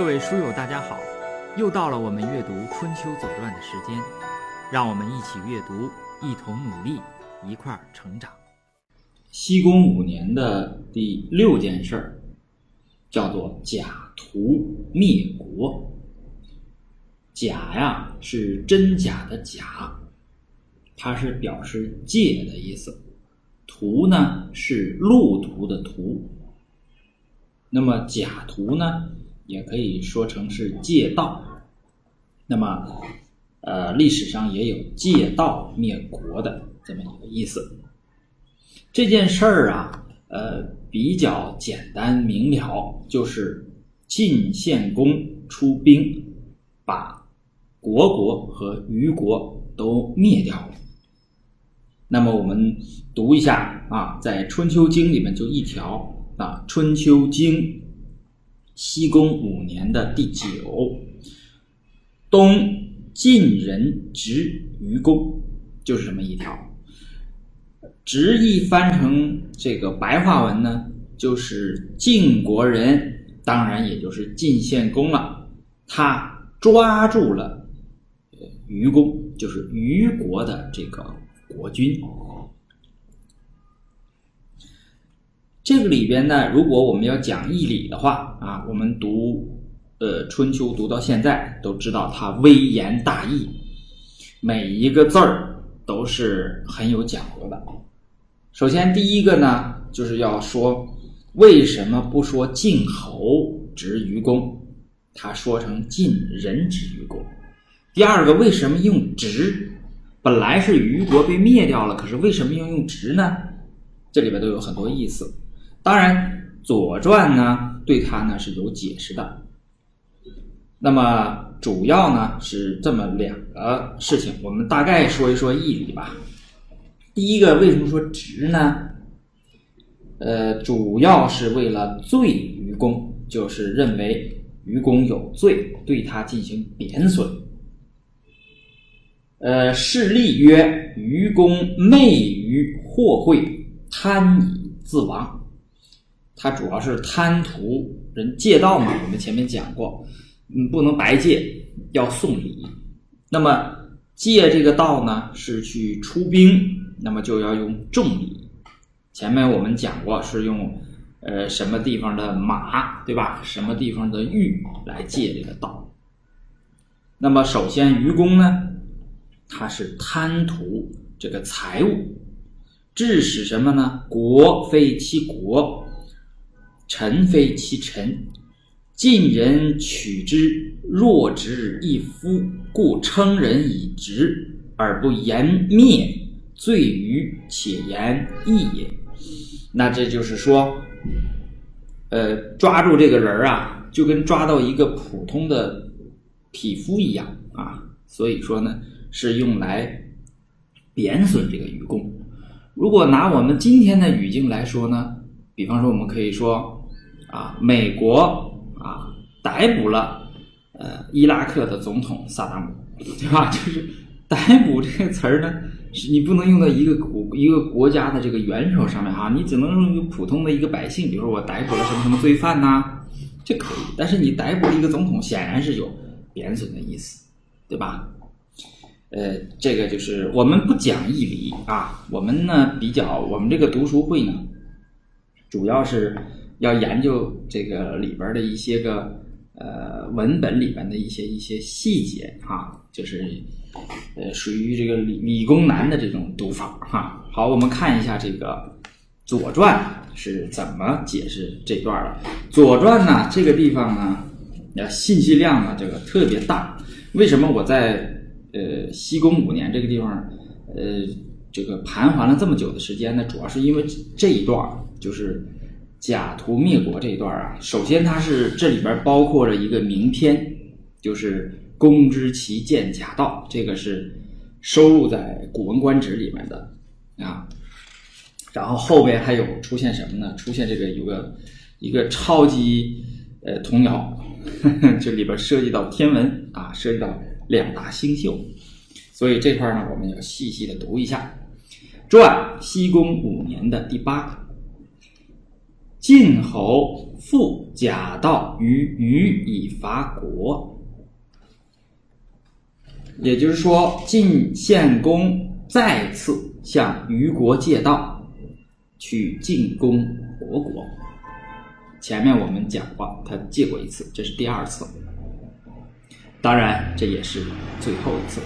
各位书友，大家好！又到了我们阅读《春秋左传》的时间，让我们一起阅读，一同努力，一块儿成长。西宫五年的第六件事儿，叫做假途灭国。假呀，是真假的假，它是表示借的意思；途呢，是路途的途。那么假途呢？也可以说成是借道，那么，呃，历史上也有借道灭国的这么一个意思。这件事儿啊，呃，比较简单明了，就是晋献公出兵，把虢国和虞国都灭掉了。那么我们读一下啊，在《春秋经》里面就一条啊，《春秋经》。西宫五年的第九，东晋人执于公，就是这么一条。直译翻成这个白话文呢，就是晋国人，当然也就是晋献公了。他抓住了呃虞公，就是虞国的这个国君。这个里边呢，如果我们要讲义理的话啊，我们读呃《春秋》读到现在，都知道它微言大义，每一个字儿都是很有讲究的。首先第一个呢，就是要说为什么不说晋侯执于公，他说成晋人执于公。第二个，为什么用执？本来是虞国被灭掉了，可是为什么要用执呢？这里边都有很多意思。当然，《左传》呢对它呢是有解释的。那么主要呢是这么两个事情，我们大概说一说义理吧。第一个，为什么说直呢？呃，主要是为了罪于公，就是认为愚公有罪，对他进行贬损。呃，事例曰：愚公昧于祸会，贪以自亡。他主要是贪图人借道嘛，我们前面讲过，嗯，不能白借，要送礼。那么借这个道呢，是去出兵，那么就要用重礼。前面我们讲过，是用呃什么地方的马，对吧？什么地方的玉来借这个道。那么首先愚公呢，他是贪图这个财物，致使什么呢？国非其国。臣非其臣，晋人取之，若直一夫，故称人以直而不言灭，罪于且言义也。那这就是说，呃，抓住这个人儿啊，就跟抓到一个普通的匹夫一样啊。所以说呢，是用来贬损这个愚公。如果拿我们今天的语境来说呢，比方说，我们可以说。啊，美国啊逮捕了呃伊拉克的总统萨达姆，对吧？就是逮捕这个词儿呢，是你不能用到一个国一个国家的这个元首上面哈，你只能用一个普通的一个百姓，比如说我逮捕了什么什么罪犯呐，这可以。但是你逮捕了一个总统，显然是有贬损的意思，对吧？呃，这个就是我们不讲义理啊，我们呢比较我们这个读书会呢，主要是。要研究这个里边的一些个呃文本里边的一些一些细节哈，就是呃属于这个理理工男的这种读法哈。好，我们看一下这个《左传》是怎么解释这段的。《左传》呢，这个地方呢，呃，信息量呢这个特别大。为什么我在呃西宫五年这个地方呃这个盘桓了这么久的时间呢？主要是因为这一段就是。假途灭国这一段啊，首先它是这里边包括着一个名篇，就是“公之其见假道”，这个是收录在《古文观止》里面的啊。然后后边还有出现什么呢？出现这个有个一个超级呃童谣，这里边涉及到天文啊，涉及到两大星宿，所以这块呢我们要细细的读一下。传西宫五年的第八。晋侯复假道于虞以伐国。也就是说，晋献公再次向虞国借道，去进攻虢国。前面我们讲过，他借过一次，这是第二次。当然，这也是最后一次。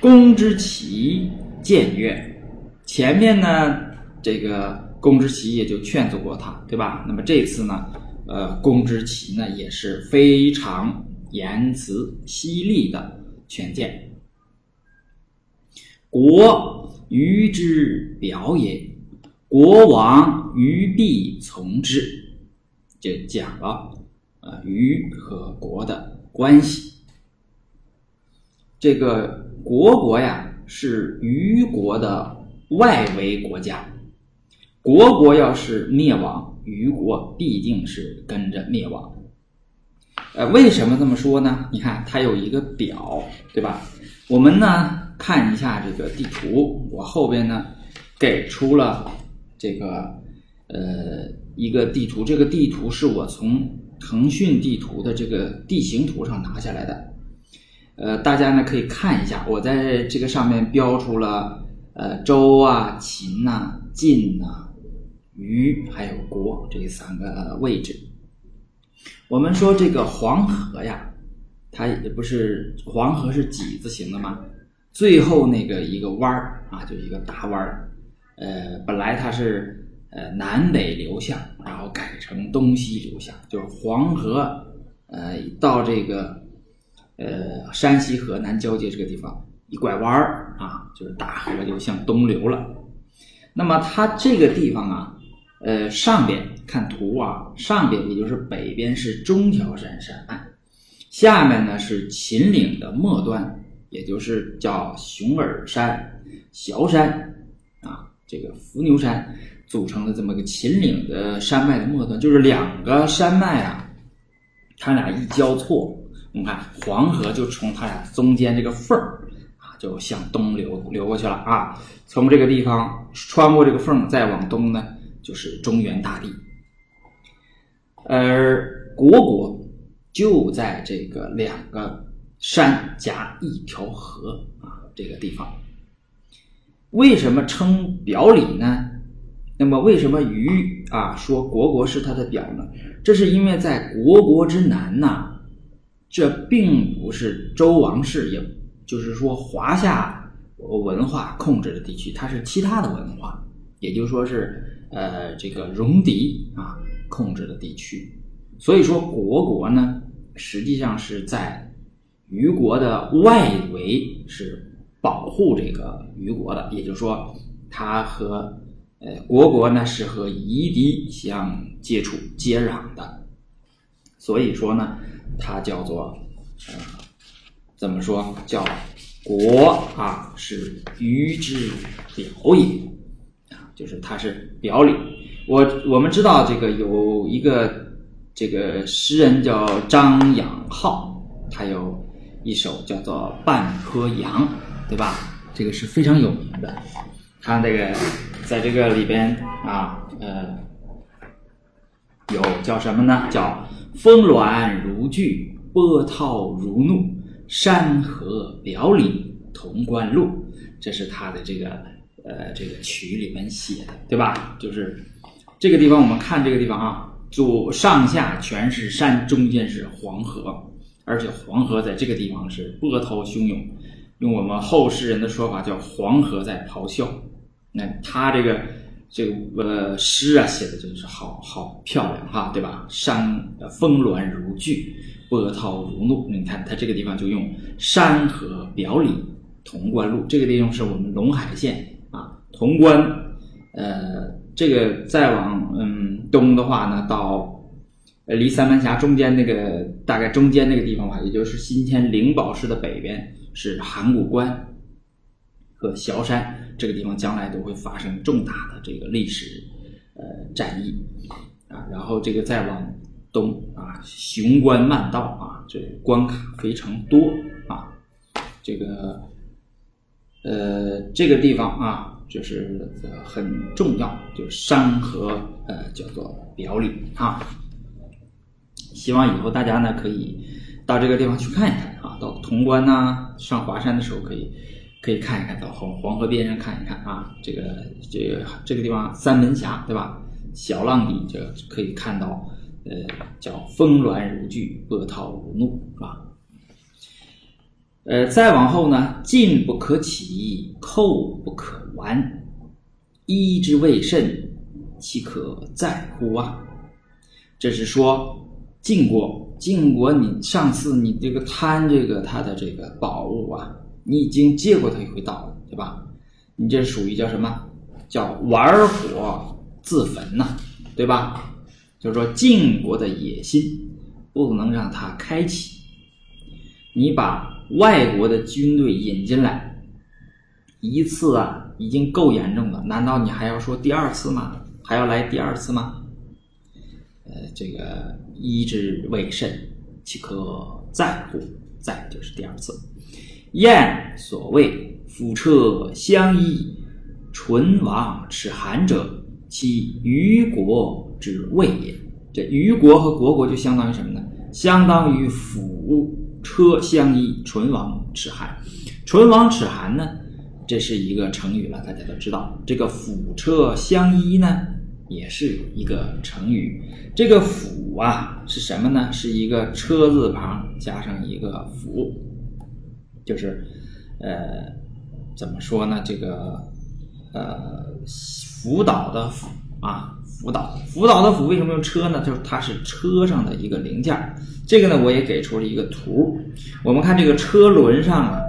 公之奇谏曰：“前面呢，这个公之奇也就劝阻过他，对吧？那么这次呢，呃，公之奇呢也是非常言辞犀利的劝谏。国于之表也，国王于必从之，就讲了呃虞和国的关系。这个国国呀是虞国的外围国家，国国要是灭亡，虞国必定是跟着灭亡。呃，为什么这么说呢？你看它有一个表，对吧？我们呢看一下这个地图，我后边呢给出了这个呃一个地图，这个地图是我从腾讯地图的这个地形图上拿下来的。呃，大家呢可以看一下，我在这个上面标出了呃周啊、秦呐、晋呐、虞还有国这三个位置。我们说这个黄河呀。它也不是黄河是几字形的吗？最后那个一个弯儿啊，就一个大弯儿。呃，本来它是呃南北流向，然后改成东西流向，就是黄河呃到这个呃山西河南交界这个地方一拐弯儿啊，就是大河就向东流了。那么它这个地方啊，呃上边看图啊，上边也就是北边是中条山山脉。下面呢是秦岭的末端，也就是叫熊耳山、崤山啊，这个伏牛山组成的这么个秦岭的山脉的末端，就是两个山脉啊，它俩一交错，我们看黄河就从它俩中间这个缝儿啊，就向东流流过去了啊。从这个地方穿过这个缝再往东呢，就是中原大地，而虢国。就在这个两个山夹一条河啊，这个地方，为什么称表里呢？那么为什么虞啊说国国是他的表呢？这是因为在国国之南呐，这并不是周王室，也就是说华夏文化控制的地区，它是其他的文化，也就说是呃这个戎狄啊控制的地区。所以说国国呢。实际上是在虞国的外围，是保护这个虞国的，也就是说，它和呃国国呢是和夷狄相接触接壤的，所以说呢，它叫做呃怎么说叫国啊是虞之表也，就是它是表里。我我们知道这个有一个。这个诗人叫张养浩，他有一首叫做《半坡杨》，对吧？这个是非常有名的。他这个在这个里边啊，呃，有叫什么呢？叫“峰峦如聚，波涛如怒，山河表里同观路”。这是他的这个呃这个曲里面写的，对吧？就是这个地方，我们看这个地方啊。左上下全是山，中间是黄河，而且黄河在这个地方是波涛汹涌，用我们后世人的说法叫黄河在咆哮。那他这个这个呃诗啊写的真是好好漂亮哈，对吧？山峰峦如聚，波涛如怒。你看他这个地方就用山河表里潼关路，这个地方是我们陇海县，潼关，呃。这个再往嗯东的话呢，到离三门峡中间那个大概中间那个地方吧，也就是今天灵宝市的北边是函谷关和崤山这个地方，将来都会发生重大的这个历史呃战役啊。然后这个再往东啊，雄关漫道啊，这关卡非常多啊。这个呃这个地方啊。就是很重要，就山河呃叫做表里啊。希望以后大家呢可以到这个地方去看一看啊，到潼关呐，上华山的时候可以可以看一看，到黄黄河边上看一看啊。这个这个这个地方三门峡对吧？小浪底就可以看到，呃，叫峰峦如聚，波涛如怒，是吧？呃，再往后呢，进不可起，寇不可完，医之未甚，岂可在乎啊？这是说晋国，晋国，你上次你这个贪这个他的这个宝物啊，你已经借过他一回道了，对吧？你这属于叫什么？叫玩火自焚呐，对吧？就是说晋国的野心不能让他开启，你把。外国的军队引进来一次啊，已经够严重了。难道你还要说第二次吗？还要来第二次吗？呃，这个一之未甚，岂可再乎？再就是第二次。燕所谓夫车相依，唇亡齿寒者，其虞国之谓也。这虞国和国国就相当于什么呢？相当于辅。车相依，唇亡齿寒。唇亡齿寒呢，这是一个成语了，大家都知道。这个辅车相依呢，也是一个成语。这个辅啊是什么呢？是一个车字旁加上一个辅，就是呃，怎么说呢？这个呃，辅导的辅啊。辅导，辅导的辅为什么用车呢？就是它是车上的一个零件这个呢，我也给出了一个图。我们看这个车轮上啊，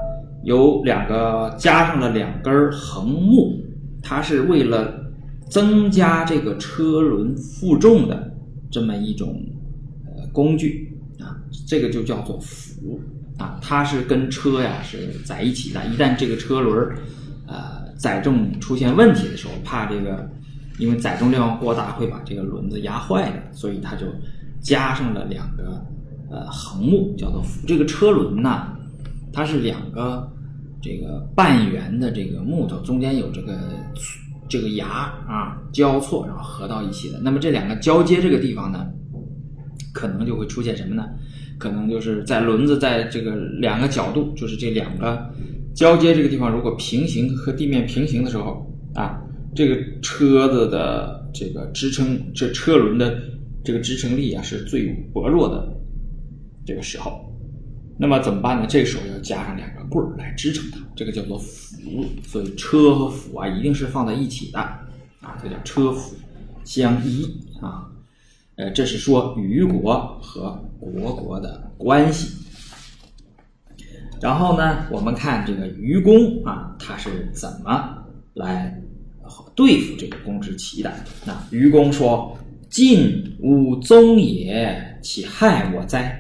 有两个加上了两根横木，它是为了增加这个车轮负重的这么一种呃工具啊。这个就叫做辅啊，它是跟车呀是在一起的。一旦这个车轮呃载重出现问题的时候，怕这个。因为载重量过大会把这个轮子压坏的，所以它就加上了两个呃横木，叫做辅。这个车轮呢，它是两个这个半圆的这个木头，中间有这个这个牙啊交错，然后合到一起的。那么这两个交接这个地方呢，可能就会出现什么呢？可能就是在轮子在这个两个角度，就是这两个交接这个地方，如果平行和地面平行的时候啊。这个车子的这个支撑，这车轮的这个支撑力啊是最薄弱的这个时候，那么怎么办呢？这时候要加上两个棍儿来支撑它，这个叫做辅。所以车和辅啊一定是放在一起的啊，这叫车辅相依啊。呃，这是说虞国和国国的关系。然后呢，我们看这个愚公啊，他是怎么来？对付这个公之奇的，那愚公说：“晋吾宗也，岂害我哉？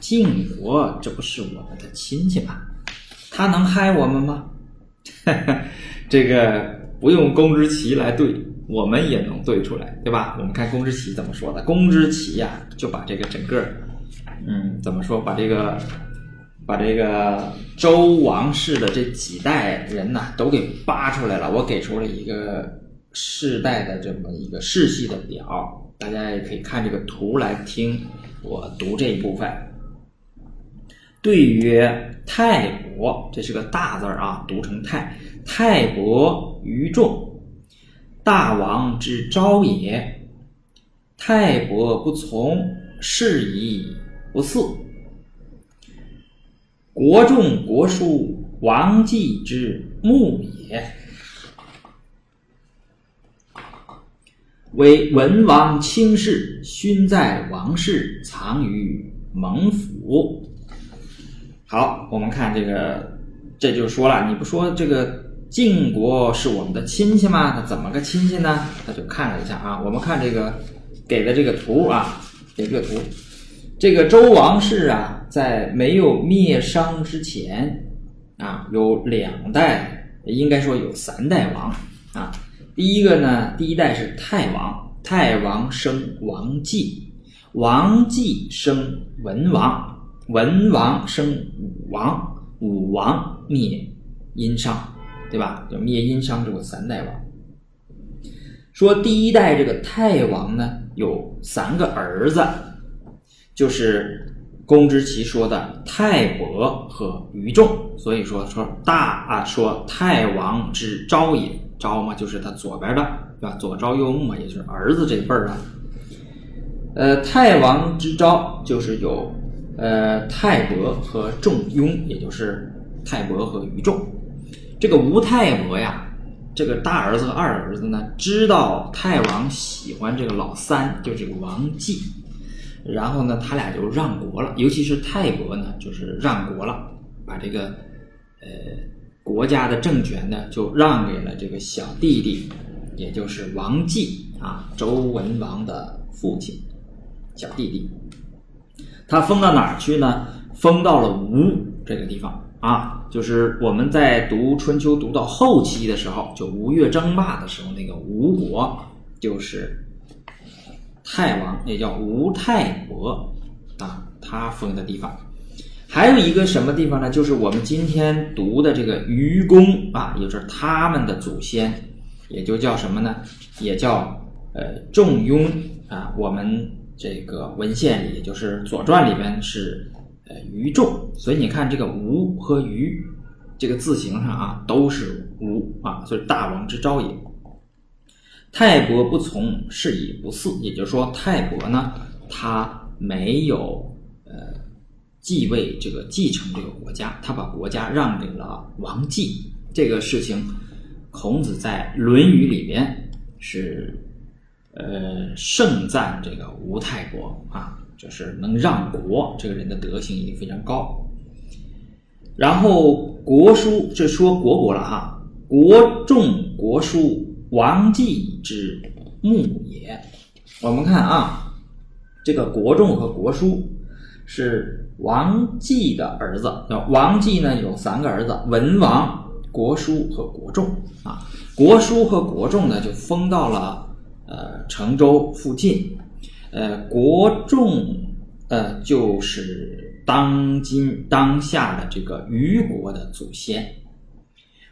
晋国这不是我们的亲戚吗？他能害我们吗？” 这个不用公之奇来对，我们也能对出来，对吧？我们看公之奇怎么说的。公之奇呀，就把这个整个，嗯，怎么说？把这个。把这个周王室的这几代人呐，都给扒出来了。我给出了一个世代的这么一个世系的表，大家也可以看这个图来听我读这一部分。对曰：泰伯，这是个大字儿啊，读成泰。泰伯于众，大王之昭也。泰伯不从，是以不嗣。国仲国叔王季之墓也，为文王卿士，勋在王室，藏于蒙府。好，我们看这个，这就说了，你不说这个晋国是我们的亲戚吗？他怎么个亲戚呢？他就看了一下啊，我们看这个给的这个图啊，给这个图。这个周王室啊，在没有灭商之前啊，有两代，应该说有三代王啊。第一个呢，第一代是太王，太王生王继，王继生文王，文王生武王，武王灭殷商对吧？就灭殷商之后三代王。说第一代这个太王呢，有三个儿子，就是公之奇说的太伯和于仲。所以说说大啊，说太王之昭也，昭嘛就是他左边的，对吧？左昭右穆嘛，也就是儿子这辈儿啊。呃，太王之昭就是有呃太伯和仲雍，也就是太伯和于仲。这个吴太伯呀，这个大儿子和二儿子呢，知道太王喜欢这个老三，就这个王继，然后呢，他俩就让国了。尤其是泰国呢，就是让国了，把这个呃国家的政权呢，就让给了这个小弟弟，也就是王继啊，周文王的父亲。小弟弟，他封到哪儿去呢？封到了吴这个地方啊，就是我们在读春秋读到后期的时候，就吴越争霸的时候，那个吴国就是太王，也叫吴太伯啊，他封的地方。还有一个什么地方呢？就是我们今天读的这个愚公啊，也就是他们的祖先，也就叫什么呢？也叫呃仲雍啊，我们。这个文献里，就是《左传》里边是呃愚仲，所以你看这个吴和于这个字形上啊都是吴啊，所以大王之昭也。泰伯不从，是以不嗣，也就是说泰伯呢他没有呃继位这个继承这个国家，他把国家让给了王继。这个事情，孔子在《论语》里边是。呃，盛赞这个吴泰伯啊，就是能让国，这个人的德行一定非常高。然后国书，这说国国了哈，国仲国书王继之墓也。我们看啊，这个国仲和国书是王继的儿子。王继呢有三个儿子：文王、国书和国仲啊。国书和国仲呢就封到了。呃，成州附近，呃，国仲，呃，就是当今当下的这个虞国的祖先。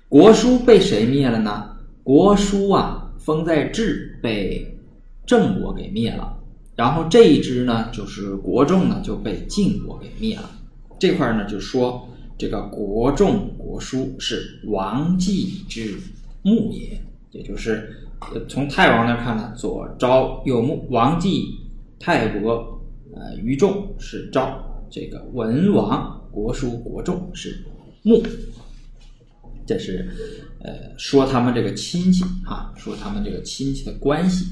国叔被谁灭了呢？国叔啊，封在治，被郑国给灭了。然后这一支呢，就是国仲呢，就被晋国给灭了。这块呢，就说这个国仲、国叔是王继之墓也，也就是。从太王那看呢，左昭右穆，王继、太伯、呃于仲是昭，这个文王、国叔、国仲是穆，这是呃说他们这个亲戚哈，说他们这个亲戚的关系。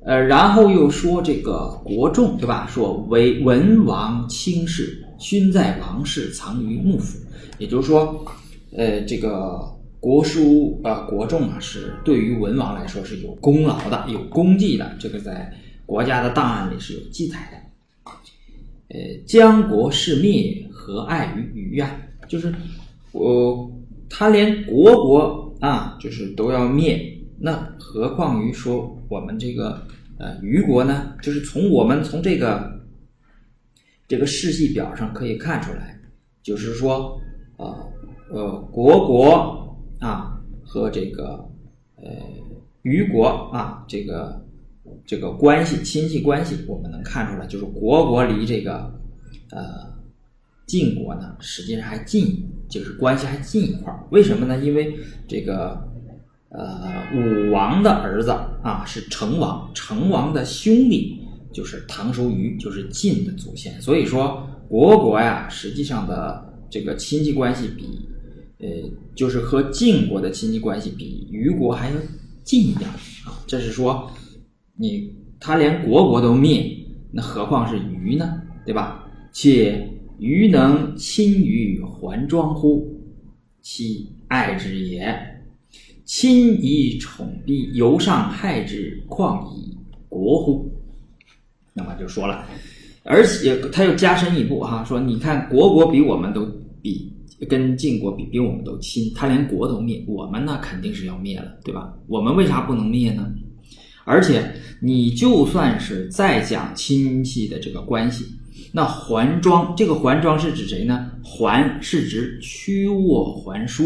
呃，然后又说这个国仲对吧？说为文王卿士，勋在王室，藏于幕府。也就是说，呃，这个。国书啊，国仲啊，是对于文王来说是有功劳的、有功绩的。这个在国家的档案里是有记载的。呃，将国事灭，何碍于虞呀？就是我他连国国啊，就是都要灭，那何况于说我们这个呃虞国呢？就是从我们从这个这个世系表上可以看出来，就是说呃呃国国。啊，和这个呃虞国啊，这个这个关系亲戚关系，我们能看出来，就是国国离这个呃晋国呢，实际上还近，就是关系还近一块儿。为什么呢？因为这个呃武王的儿子啊是成王，成王的兄弟就是唐叔虞，就是晋的祖先。所以说国国呀，实际上的这个亲戚关系比。呃，就是和晋国的亲戚关系比虞国还要近一点啊。这是说，你他连国国都灭，那何况是虞呢？对吧？且余能亲于还庄乎？其爱之也。亲以宠逼，由上害之，况以国乎？那么就说了，而且他又加深一步哈，说你看国国比我们都比。跟晋国比，比我们都亲，他连国都灭，我们呢肯定是要灭了，对吧？我们为啥不能灭呢？而且你就算是再讲亲戚的这个关系，那桓庄这个桓庄是指谁呢？桓是指屈沃桓叔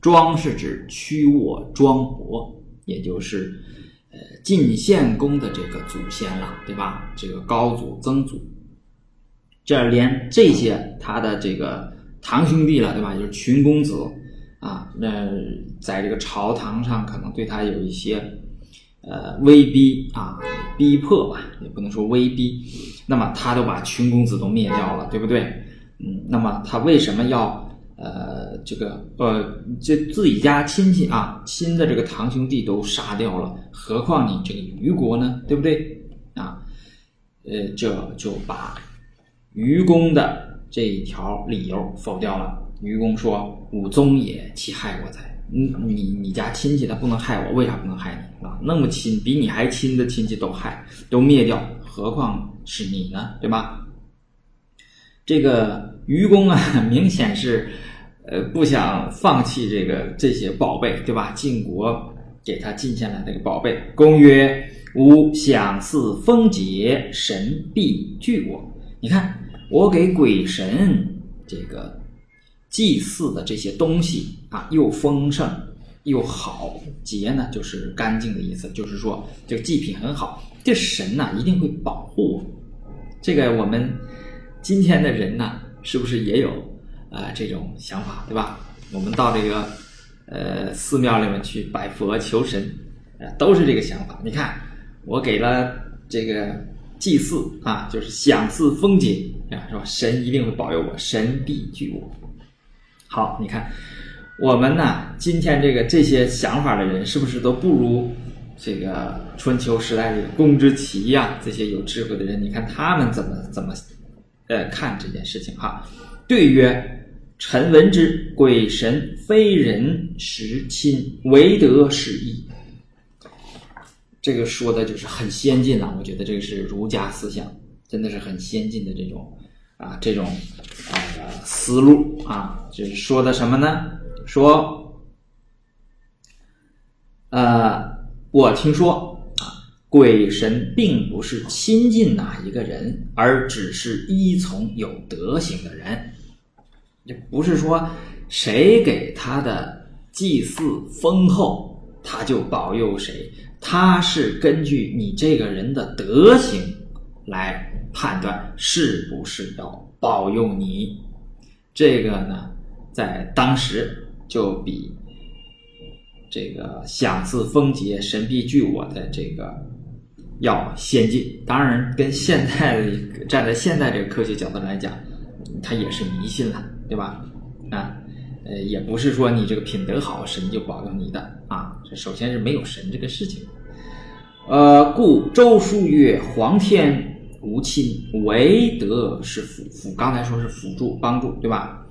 庄是指屈沃庄伯，也就是呃晋献公的这个祖先了，对吧？这个高祖、曾祖，这连这些他的这个堂兄弟了，对吧？就是群公子啊，那在这个朝堂上可能对他有一些呃威逼啊、逼迫吧，也不能说威逼，那么他都把群公子都灭掉了，对不对？嗯，那么他为什么要呃这个呃这自己家亲戚啊亲的这个堂兄弟都杀掉了，何况你这个虞国呢？对不对？啊，呃，这就把愚公的这一条理由否掉了。愚公说：“吾宗也，其害我哉？你你你家亲戚他不能害我，为啥不能害你啊？那么亲，比你还亲的亲戚都害，都灭掉，何况是你呢？对吧？”这个愚公啊，明显是呃不想放弃这个这些宝贝，对吧？晋国给他进献来这个宝贝。公曰：“吾享祀丰节，神必惧我。”你看，我给鬼神这个祭祀的这些东西啊，又丰盛又好，洁呢就是干净的意思，就是说这个祭品很好，这神呐、一定会保护我。这个我们今天的人呢，是不是也有啊、这种想法，对吧？我们到这个呃寺庙里面去拜佛求神，呃，都是这个想法。你看，我给了这个祭祀啊，就是享祀丰节啊，是吧？神一定会保佑我，神必惧我。好，你看我们呢，今天这个这些想法的人，是不是都不如这个春秋时代的公之奇呀、这些有智慧的人？你看他们怎么怎么呃看这件事情哈？对曰：臣闻之，鬼神非人实亲，唯德是义。这个说的就是很先进了，我觉得这个是儒家思想，真的是很先进的这种啊这种呃思路啊，就是说的什么呢？说呃，我听说啊，鬼神并不是亲近哪一个人，而只是依从有德行的人。这不是说谁给他的祭祀丰厚，他就保佑谁，他是根据你这个人的德行来判断是不是要保佑你。这个呢，在当时就比这个享祀丰节、神必惧我的这个要先进。当然，跟现在站在现在这个科学角度来讲，它也是迷信了，对吧？啊，呃，也不是说你这个品德好，神就保佑你的啊。这首先是没有神这个事情。呃，故周书曰：“皇天无亲，唯德是辅。辅刚才说是辅助帮助，对吧？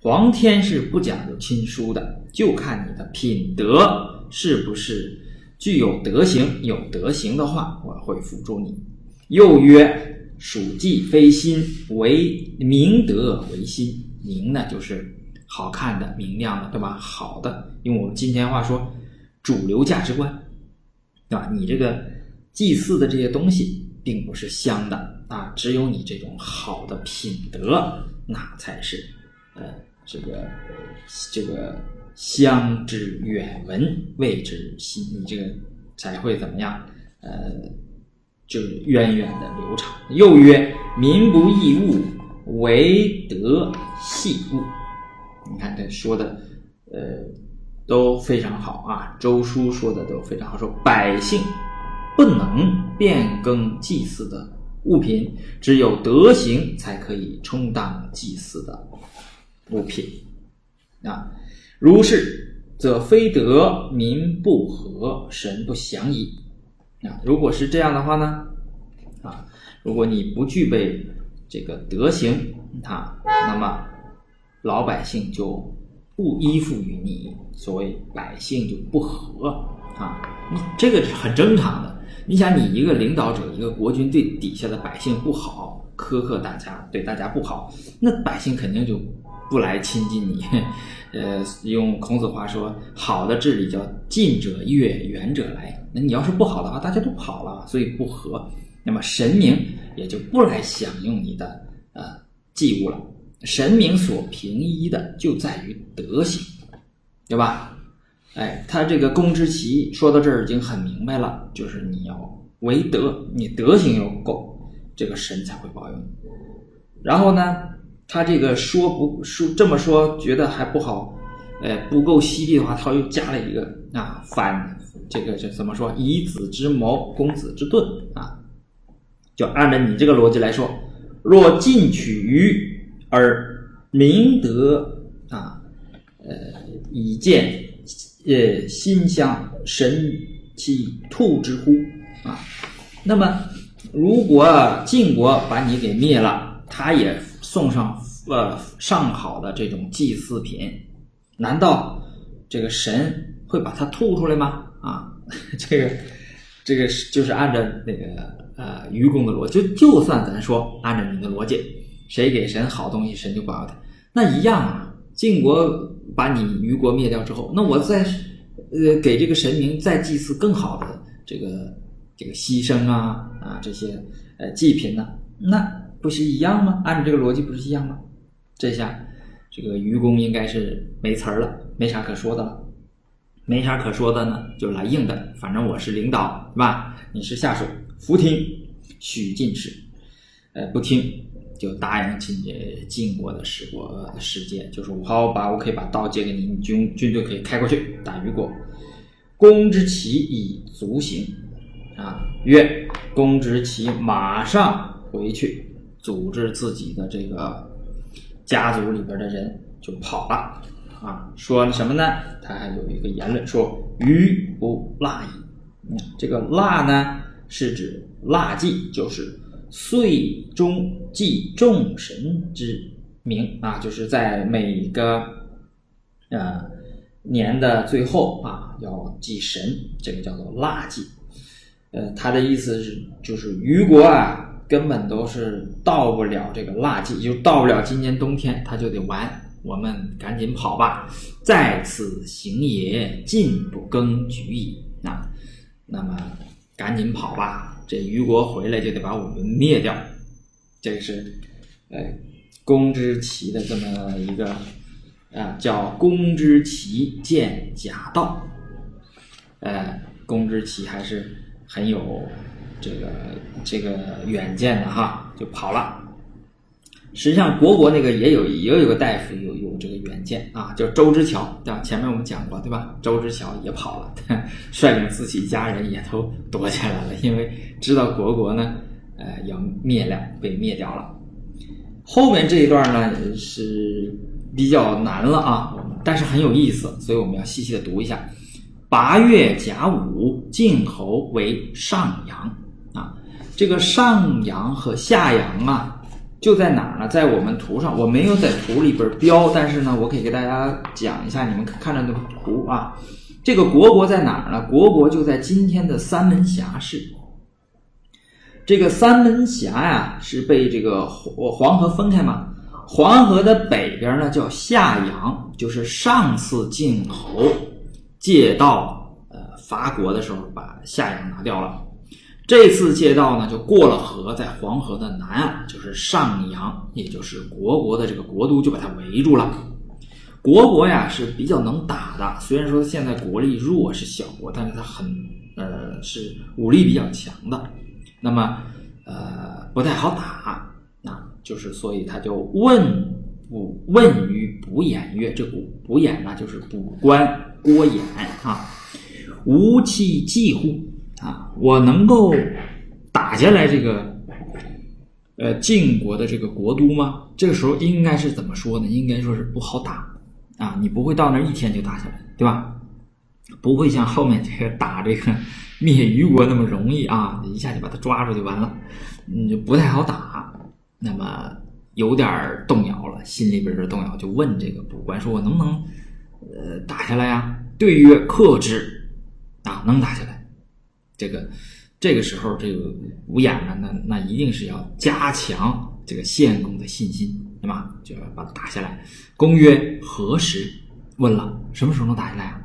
皇天是不讲究亲疏的，就看你的品德是不是具有德行。有德行的话，我会辅助你。又曰：属稷非心，为明德为心。明呢，就是好看的、明亮的，对吧？好的，用我们今天话说，主流价值观。对吧？你这个祭祀的这些东西并不是香的啊，只有你这种好的品德，那才是呃这个这个香之远闻，谓之心。你这个才会怎么样？呃，就是源远的流长。又曰：民不异物，唯德系物。你看这说的，呃。都非常好啊，周书说的都非常好，说百姓不能变更祭祀的物品，只有德行才可以充当祭祀的物品啊。如是，则非德，民不和，神不祥矣啊。如果是这样的话呢，啊，如果你不具备这个德行啊，那么老百姓就。不依附于你，所谓百姓就不和啊，你这个是很正常的。你想，你一个领导者，一个国君对底下的百姓不好，苛刻大家，对大家不好，那百姓肯定就不来亲近你。呃，用孔子话说，好的治理叫近者悦，远者来。那你要是不好的话，大家都跑了，所以不和。那么神明也就不来享用你的呃祭物了。神明所平依的就在于德行对吧？哎，他这个公之奇说到这儿已经很明白了，就是你要为德，你德行要够，这个神才会保佑你。然后呢，他这个说不说这么说，觉得还不好，呃，不够犀利的话，他又加了一个啊反这个这怎么说？以子之矛攻子之盾啊，就按照你这个逻辑来说，若进取于而明德啊，呃，以见呃心相神其兔之乎啊？那么如果晋国把你给灭了，他也送上呃上好的这种祭祀品，难道这个神会把它吐出来吗？啊，这个这个是就是按照那个呃愚公的逻辑，就就算咱说按照你的逻辑，谁给神好东西，神就保佑他，那一样啊。晋国把你虞国灭掉之后，那我再呃给这个神明再祭祀更好的这个这个牺牲啊啊这些呃祭品呢，那不是一样吗？按照这个逻辑不是一样吗？这下这个愚公应该是没词儿了，没啥可说的了。没啥可说的呢，就来硬的。反正我是领导，对吧？你是下属，服听，许进士。呃，不听就答应进晋国的使国使节，就说我好把我可以把刀借给你，你军军队可以开过去打虞国。公之奇以足行啊，曰公之奇马上回去组织自己的这个家族里边的人就跑了。啊，说什么呢？他还有一个言论说：“鱼不腊矣。”这个“腊”呢，是指腊祭，就是岁中祭众神之名啊，就是在每个呃年的最后啊，要祭神，这个叫做腊祭。呃，他的意思是，就是虞国啊，根本都是到不了这个腊祭，就到不了今年冬天，他就得完。我们赶紧跑吧！在此行也，进不更举矣。啊，那么赶紧跑吧！这虞国回来就得把我们灭掉。这是，哎，公之奇的这么一个啊，叫公之奇见假道。呃，公之奇还是很有这个这个远见的哈，就跑了。实际上，国国那个也有也有个大夫有有这个远见啊，叫周之乔，对吧？前面我们讲过，对吧？周之乔也跑了，率领自己家人也都躲起来了，因为知道国国呢，呃，要灭了，被灭掉了。后面这一段呢是比较难了啊，但是很有意思，所以我们要细细的读一下。八月甲午，晋侯为上阳，这个上阳和下阳啊。就在哪儿呢？在我们图上，我没有在图里边标，但是呢，我可以给大家讲一下。你们看着那个图啊，这个国国在哪儿呢？国国就在今天的三门峡市。这个三门峡呀，是被这个黄河分开嘛？黄河的北边呢叫夏阳，就是上次晋侯借道呃伐国的时候把夏阳拿掉了。这次借道呢，就过了河，在黄河的南岸，就是上阳，也就是国国的这个国都，就把它围住了。国国呀是比较能打的，虽然说现在国力弱，是小国，但是它很呃是武力比较强的。那么呃不太好打，啊，就是所以他就问卜问于卜偃曰：“这卜卜偃呢，就是卜官郭偃啊，无其计乎？”啊，我能够打下来这个呃晋国的这个国都吗？这个时候应该是怎么说呢？应该说是不好打啊！你不会到那一天就打下来，对吧？不会像后面这个打这个灭虞国那么容易啊！一下就把他抓住就完了，嗯，就不太好打。那么有点动摇了，心里边的动摇，就问这个卜官说：“我能不能呃打下来呀？”对曰：“克之啊，能打下来。”这个这个时候，这个吴眼呢，那那一定是要加强这个献公的信心，对吧？就要把它打下来。公曰：何时？问了，什么时候能打下来啊？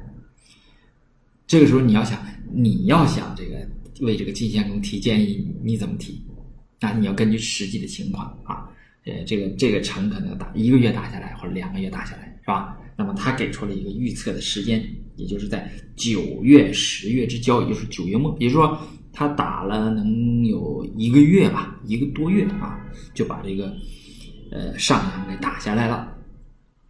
这个时候你要想，你要想这个为这个晋献公提建议，你怎么提？啊，你要根据实际的情况啊，呃，这个这个城可能打一个月打下来，或者两个月打下来，是吧？那么他给出了一个预测的时间，也就是在九月、十月之交，也就是九月末，也就是说他打了能有一个月吧，一个多月啊，就把这个呃上阳给打下来了。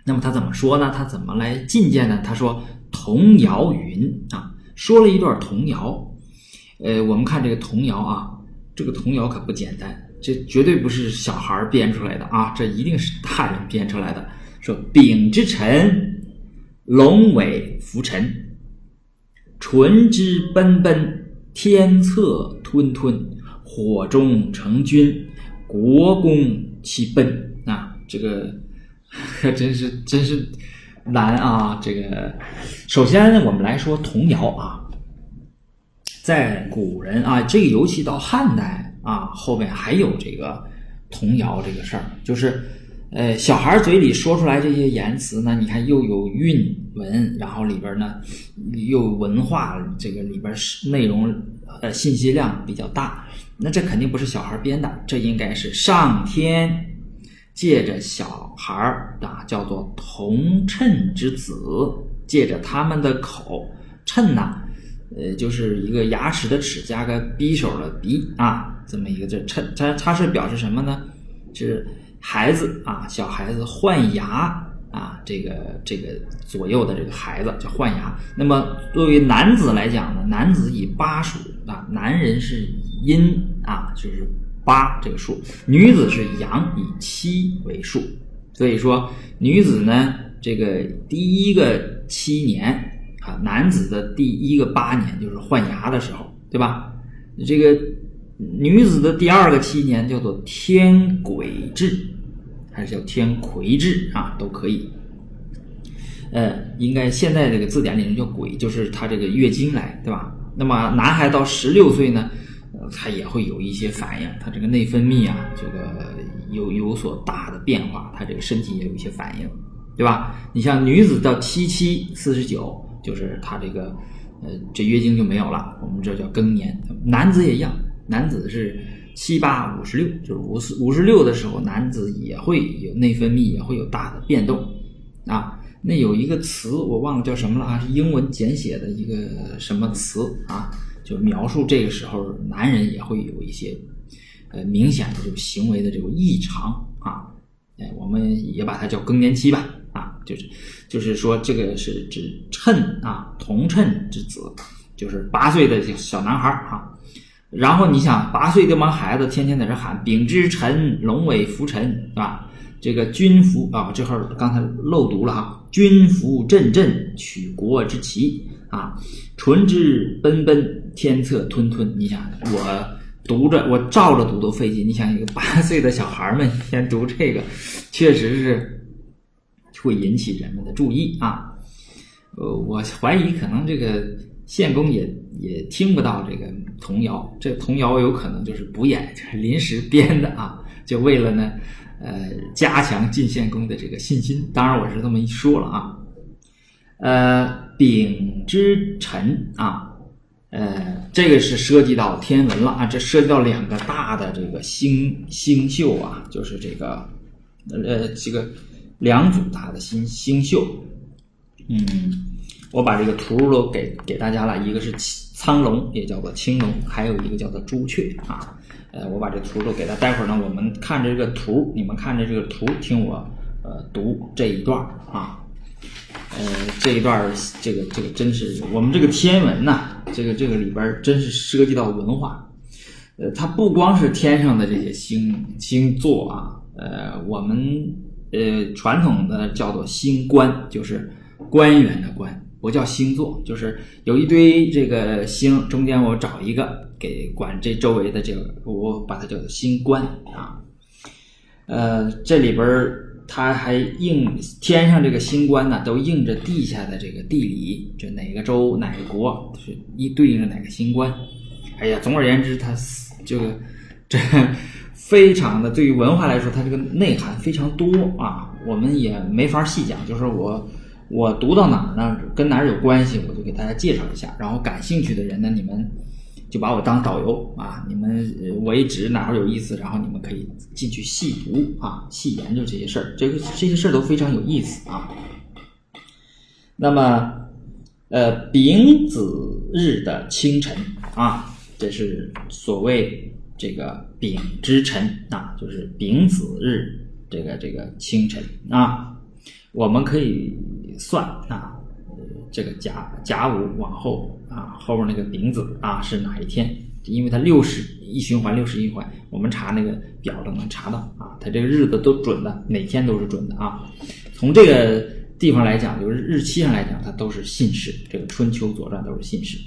那么他怎么说呢？他怎么来进谏呢？他说：“童谣云啊，说了一段童谣。呃，我们看这个童谣啊，这个童谣可不简单，这绝对不是小孩编出来的啊，这一定是大人编出来的。说丙之辰，龙尾浮沉，唇之奔奔，天策吞吞，火中成军，国公其奔啊，这个。”真是真是难啊！这个，首先我们来说童谣啊，在古人啊，这个尤其到汉代啊，后面还有这个童谣这个事儿，就是呃，小孩嘴里说出来这些言辞呢，你看又有韵文，然后里边呢又有文化，这个里边是内容呃信息量比较大，那这肯定不是小孩编的，这应该是上天。借着小孩儿啊，叫做童谶之子，借着他们的口，谶呐，呃，就是一个牙齿的齿加个匕首的匕啊，这么一个这谶，它它是表示什么呢？是孩子啊，小孩子换牙啊，这个这个左右的这个孩子叫换牙。那么作为男子来讲呢，男子以八数啊，男人是以阴啊，就是。八这个数，女子是阳，以七为数，所以说女子呢，这个第一个七年啊，男子的第一个八年就是换牙的时候，对吧？这个女子的第二个七年叫做天癸至，还是叫天癸至啊，都可以。呃，应该现在这个字典里面叫癸，就是他这个月经来，对吧？那么男孩到十六岁呢？他也会有一些反应，他这个内分泌啊，这个有有所大的变化，他这个身体也有一些反应，对吧？你像女子到七七四十九，就是他这个呃这月经就没有了，我们这叫更年。男子也一样，男子是七八五十六，就是五十五十六的时候，男子也会有内分泌也会有大的变动啊。那有一个词我忘了叫什么了啊，是英文简写的一个什么词啊？就描述这个时候，男人也会有一些，呃，明显的这种行为的这种异常啊，哎，我们也把它叫更年期吧，啊，就是，就是说这个是指趁啊，同趁之子，就是八岁的小男孩啊，然后你想八岁这帮孩子天天在这喊丙之辰，龙尾浮沉，是吧？这个军服啊，这会儿刚才漏读了哈，军服阵阵，取国之旗。啊，唇之奔奔，天策吞吞。你想，我读着，我照着读都费劲。你想，一个八岁的小孩们先读这个，确实是会引起人们的注意啊。呃，我怀疑可能这个县公也也听不到这个童谣，这童谣有可能就是不演，就 是临时编的啊，就为了呢，呃，加强晋献公的这个信心。当然，我是这么一说了啊。呃，丙之辰啊，呃，这个是涉及到天文了啊，这涉及到两个大的这个星星宿啊，就是这个呃这个两组大的星星宿。嗯，我把这个图都给给大家了，一个是苍龙，也叫做青龙，还有一个叫做朱雀啊。呃，我把这图都给他，待会儿呢，我们看着这个图，你们看着这个图，听我呃读这一段啊。呃，这一段这个这个真是我们这个天文呐，这个这个里边真是涉及到文化。呃，它不光是天上的这些星星座啊，呃，我们呃传统的叫做星官，就是官员的官，不叫星座，就是有一堆这个星，中间我找一个给管这周围的这个，我把它叫做星官啊。呃，这里边它还应天上这个星官呢，都应着地下的这个地理，就哪个州哪个国是一对应着哪个星官。哎呀，总而言之，它这个这非常的对于文化来说，它这个内涵非常多啊。我们也没法细讲，就是我我读到哪儿呢，跟哪儿有关系，我就给大家介绍一下。然后感兴趣的人呢，你们。就把我当导游啊！你们我一直哪儿有意思，然后你们可以进去细读啊，细研究这些事儿。这个这些事儿都非常有意思啊。那么，呃，丙子日的清晨啊，这是所谓这个丙之辰啊，就是丙子日这个这个清晨啊，我们可以算啊，这个甲甲午往后啊，后边那个丙子啊是哪一天？因为它六十一循环，六十一环，我们查那个表都能查到啊，它这个日子都准的，哪天都是准的啊。从这个地方来讲，就是日期上来讲，它都是信使。这个《春秋左传》都是信使。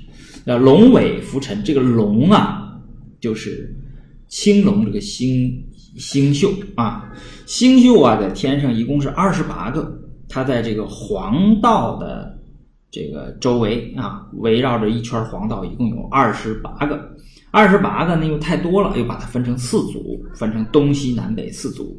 那龙尾浮沉，这个龙啊，就是青龙这个星星宿啊，星宿啊，在天上一共是二十八个，它在这个黄道的这个周围啊，围绕着一圈黄道，一共有二十八个。二十八个呢又太多了，又把它分成四组，分成东西南北四组。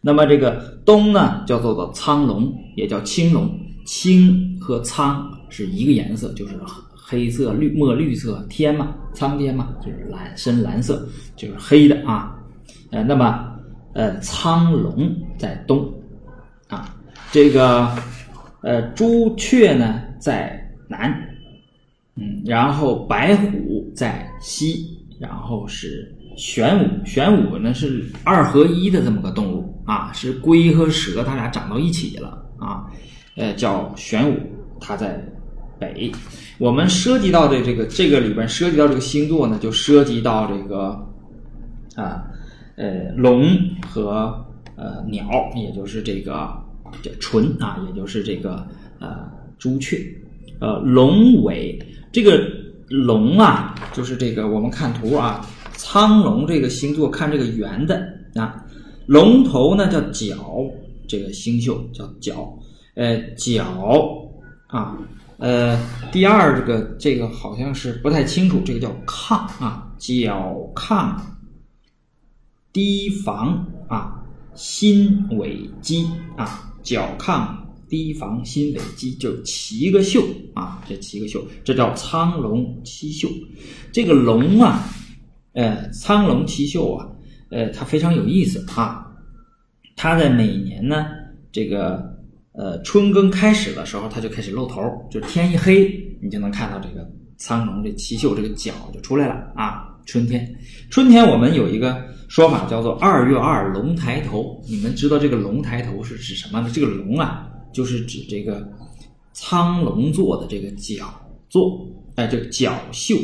那么这个东呢叫做做苍龙，也叫青龙。青和苍是一个颜色，就是黑色、绿墨绿色天嘛，苍天嘛，就是蓝深蓝色，就是黑的啊。呃，那么呃苍龙在东，这个呃朱雀呢在南。嗯，然后白虎在西，然后是玄武，玄武呢是二合一的这么个动物啊，是龟和蛇它俩长到一起了啊，呃叫玄武，它在北。我们涉及到的这个这个里边涉及到这个星座呢，就涉及到这个啊呃龙和呃鸟，也就是这个叫纯啊，也就是这个呃朱雀，呃龙尾。这个龙啊，就是这个我们看图啊，苍龙这个星座看这个圆的啊，龙头呢叫角，这个星宿叫角，呃角啊，呃第二这个这个好像是不太清楚，这个叫亢啊，角亢堤防啊，心尾基啊，角亢。提防心尾基，就七个宿啊，这七个宿，这叫苍龙七宿。这个龙啊，呃，苍龙七宿啊，呃，它非常有意思啊。它在每年呢，这个呃春耕开始的时候，它就开始露头，就天一黑，你就能看到这个苍龙这七宿这个角就出来了啊。春天，春天我们有一个说法叫做二月二龙抬头。你们知道这个龙抬头是指什么呢？这个龙啊。就是指这个苍龙座的这个角座，哎，这个角宿，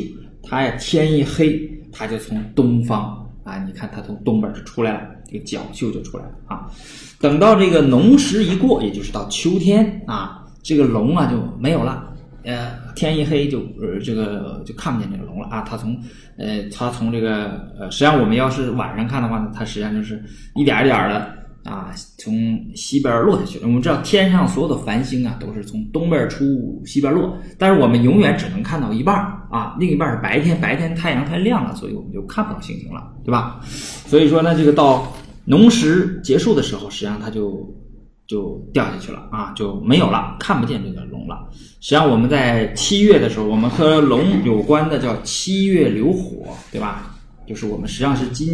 它呀天一黑，它就从东方啊，你看它从东边就出来了，这个角宿就出来了啊。等到这个农时一过，也就是到秋天啊，这个龙啊就没有了，呃，天一黑就呃这个就看不见这个龙了啊。它从呃它从这个呃，实际上我们要是晚上看的话呢，它实际上就是一点一点的。啊，从西边落下去了。我们知道天上所有的繁星啊，都是从东边出，西边落。但是我们永远只能看到一半啊，另一半是白天。白天太阳太亮了，所以我们就看不到星星了，对吧？所以说呢，这个到农时结束的时候，实际上它就就掉下去了啊，就没有了，看不见这个了。实际上我们在七月的时候，我们和龙有关的叫七月流火，对吧？就是我们实际上是今。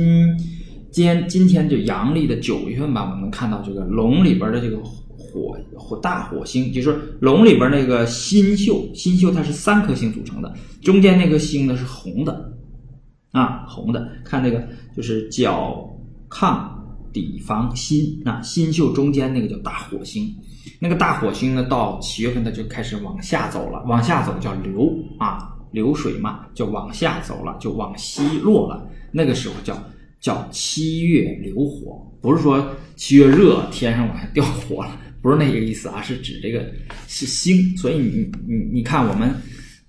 今今天就阳历的九月份吧，我们能看到这个龙里边的这个火火大火星，就是龙里边那个星宿，星宿它是三颗星组成的，中间那颗星呢是红的，啊红的，看那个就是角亢底房心啊，星宿中间那个叫大火星，那个大火星呢到七月份它就开始往下走了，往下走叫流啊流水嘛，就往下走了，就往西落了，那个时候叫。叫七月流火，不是说七月热天上往下掉火了，不是那个意思啊，是指这个是星。所以你你你看，我们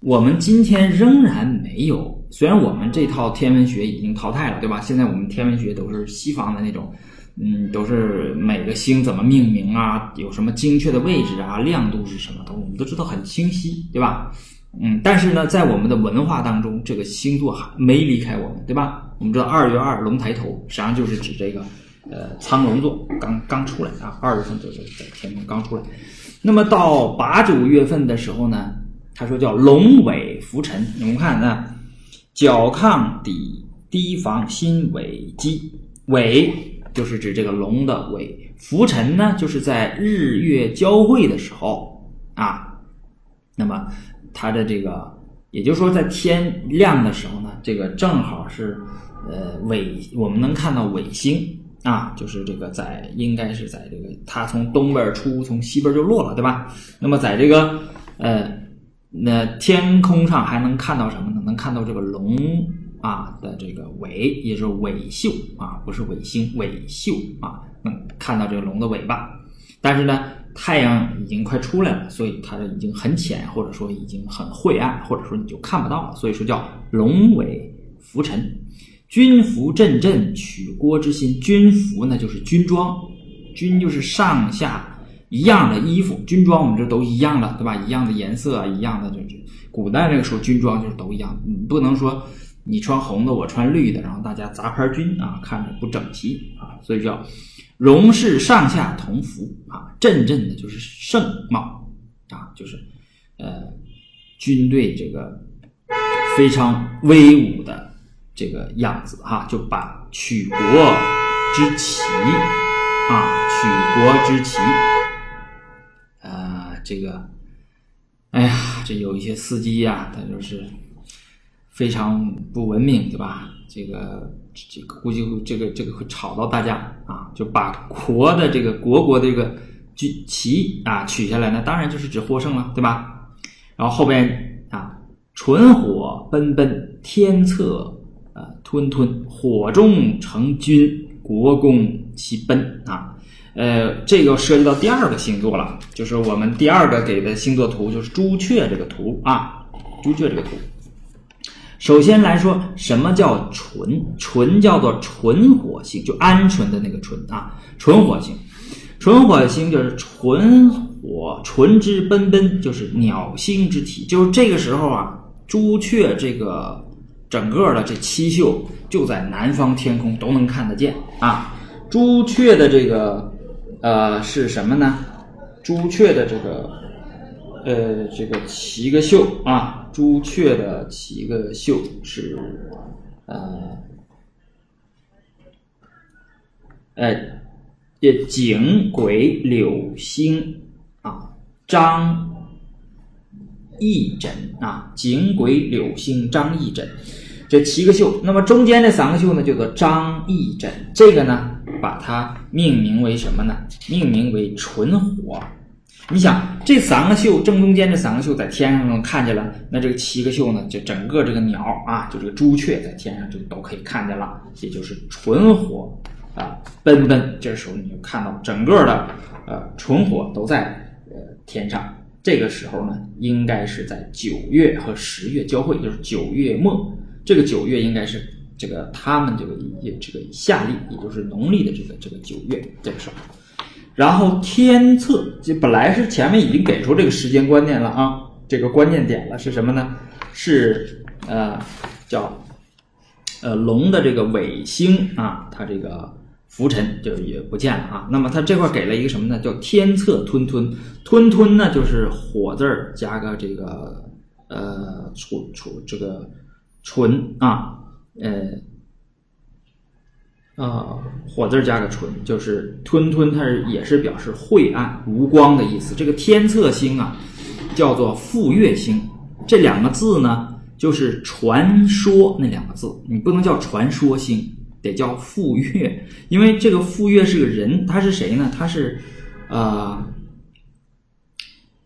我们今天仍然没有，虽然我们这套天文学已经淘汰了，对吧？现在我们天文学都是西方的那种，嗯，都是每个星怎么命名啊，有什么精确的位置啊，亮度是什么，都我们都知道很清晰，对吧？嗯，但是呢，在我们的文化当中，这个星座还没离开我们，对吧？我们知道二月二龙抬头，实际上就是指这个，呃，苍龙座刚刚出来啊，二月份就是在天空刚出来。那么到八九月份的时候呢，他说叫龙尾浮沉。你们看呢，角亢底低房心尾基，尾就是指这个龙的尾，浮沉呢就是在日月交汇的时候啊。那么它的这个，也就是说，在天亮的时候呢，这个正好是呃尾，我们能看到尾星啊，就是这个在应该是在这个它从东边出，从西边就落了，对吧？那么在这个呃那天空上还能看到什么呢？能看到这个龙啊的这个尾，也就是尾宿啊，不是尾星，尾宿啊，能看到这个龙的尾巴。但是呢，太阳已经快出来了，所以它已经很浅，或者说已经很晦暗，或者说你就看不到了，所以说叫龙尾浮沉。军服阵阵取郭之心，军服呢就是军装，军就是上下一样的衣服，军装我们这都一样的，对吧？一样的颜色，一样的就是古代那个时候军装就是都一样，你不能说你穿红的，我穿绿的，然后大家杂牌军啊，看着不整齐啊，所以叫。戎士上下同服啊，阵阵的就是盛貌啊，就是呃军队这个非常威武的这个样子哈，就把取国之旗啊，取国之旗，呃，这个，哎呀，这有一些司机呀，他就是非常不文明，对吧？这个。这个估计会这个这个会吵到大家啊，就把国的这个国国的这个军旗啊取下来，那当然就是指获胜了，对吧？然后后边啊，纯火奔奔，天策呃吞吞，火中成军，国公其奔啊。呃，这个涉及到第二个星座了，就是我们第二个给的星座图，就是朱雀这个图啊，朱雀这个图。首先来说，什么叫纯？纯叫做纯火星，就鹌鹑的那个纯啊，纯火星。纯火星就是纯火，纯之奔奔，就是鸟星之体。就是这个时候啊，朱雀这个整个的这七宿就在南方天空都能看得见啊。朱雀的这个呃是什么呢？朱雀的这个。呃，这个七个秀啊，朱雀的七个秀是，呃，呃，这景鬼柳星啊，张翼诊啊，景鬼柳星张翼诊，这七个秀。那么中间这三个秀呢，叫做张翼诊。这个呢，把它命名为什么呢？命名为纯火。你想这三个秀正中间这三个秀在天上能看见了，那这个七个秀呢，就整个这个鸟啊，就这个朱雀在天上就都可以看见了，也就是纯火啊奔奔。这时候你就看到整个的呃纯火都在呃天上。这个时候呢，应该是在九月和十月交汇，就是九月末。这个九月应该是这个他们这个也这个夏历，也就是农历的这个这个九月这个时候。然后天策就本来是前面已经给出这个时间观念了啊，这个关键点了是什么呢？是呃叫呃龙的这个尾星啊，它这个浮沉就也不见了啊。那么它这块给了一个什么呢？叫天策吞吞吞吞呢，就是火字儿加个这个呃楚楚这个纯啊呃。啊，火字加个纯，就是吞吞，它是也是表示晦暗无光的意思。这个天策星啊，叫做复月星。这两个字呢，就是传说那两个字，你不能叫传说星，得叫复月，因为这个复月是个人，他是谁呢？他是呃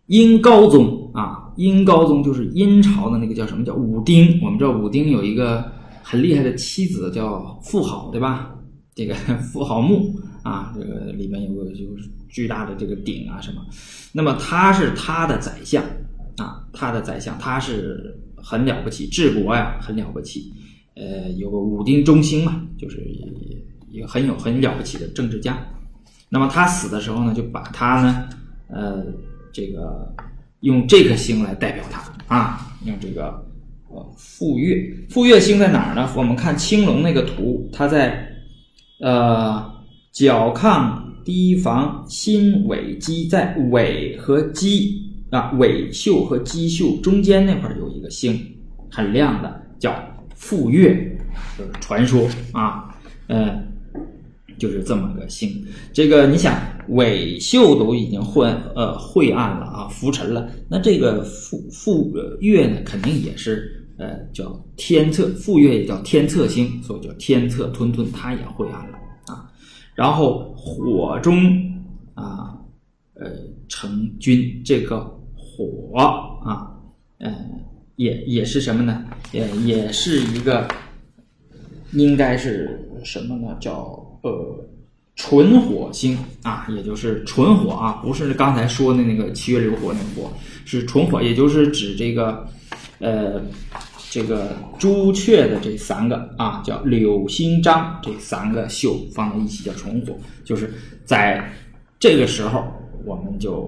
殷高宗啊，殷高宗就是殷朝的那个叫什么叫武丁。我们知道武丁有一个很厉害的妻子叫妇好，对吧？这个 富豪墓啊，这个里面有个就是巨大的这个鼎啊什么，那么他是他的宰相啊，他的宰相他是很了不起，治国呀很了不起，呃，有个武丁中兴嘛，就是一个很有很了不起的政治家。那么他死的时候呢，就把他呢，呃，这个用这颗星来代表他啊，用这个呃傅月，傅月星在哪儿呢？我们看青龙那个图，它在。呃，角亢堤防心尾基，在尾和基啊尾宿和基宿中间那块有一个星，很亮的，叫复月，就是传说啊。呃，就是这么个星。这个你想，尾秀都已经晦呃晦暗了啊，浮沉了，那这个复复月呢，肯定也是呃叫天策，复月也叫天策星，所以叫天策吞吞，它也会暗了啊。然后火中啊，呃成君，这个火啊，呃也也是什么呢？也也是一个。应该是什么呢？叫呃纯火星啊，也就是纯火啊，不是刚才说的那个七月流火那个火，是纯火，也就是指这个呃这个朱雀的这三个啊，叫柳星张这三个秀放在一起叫重火，就是在这个时候，我们就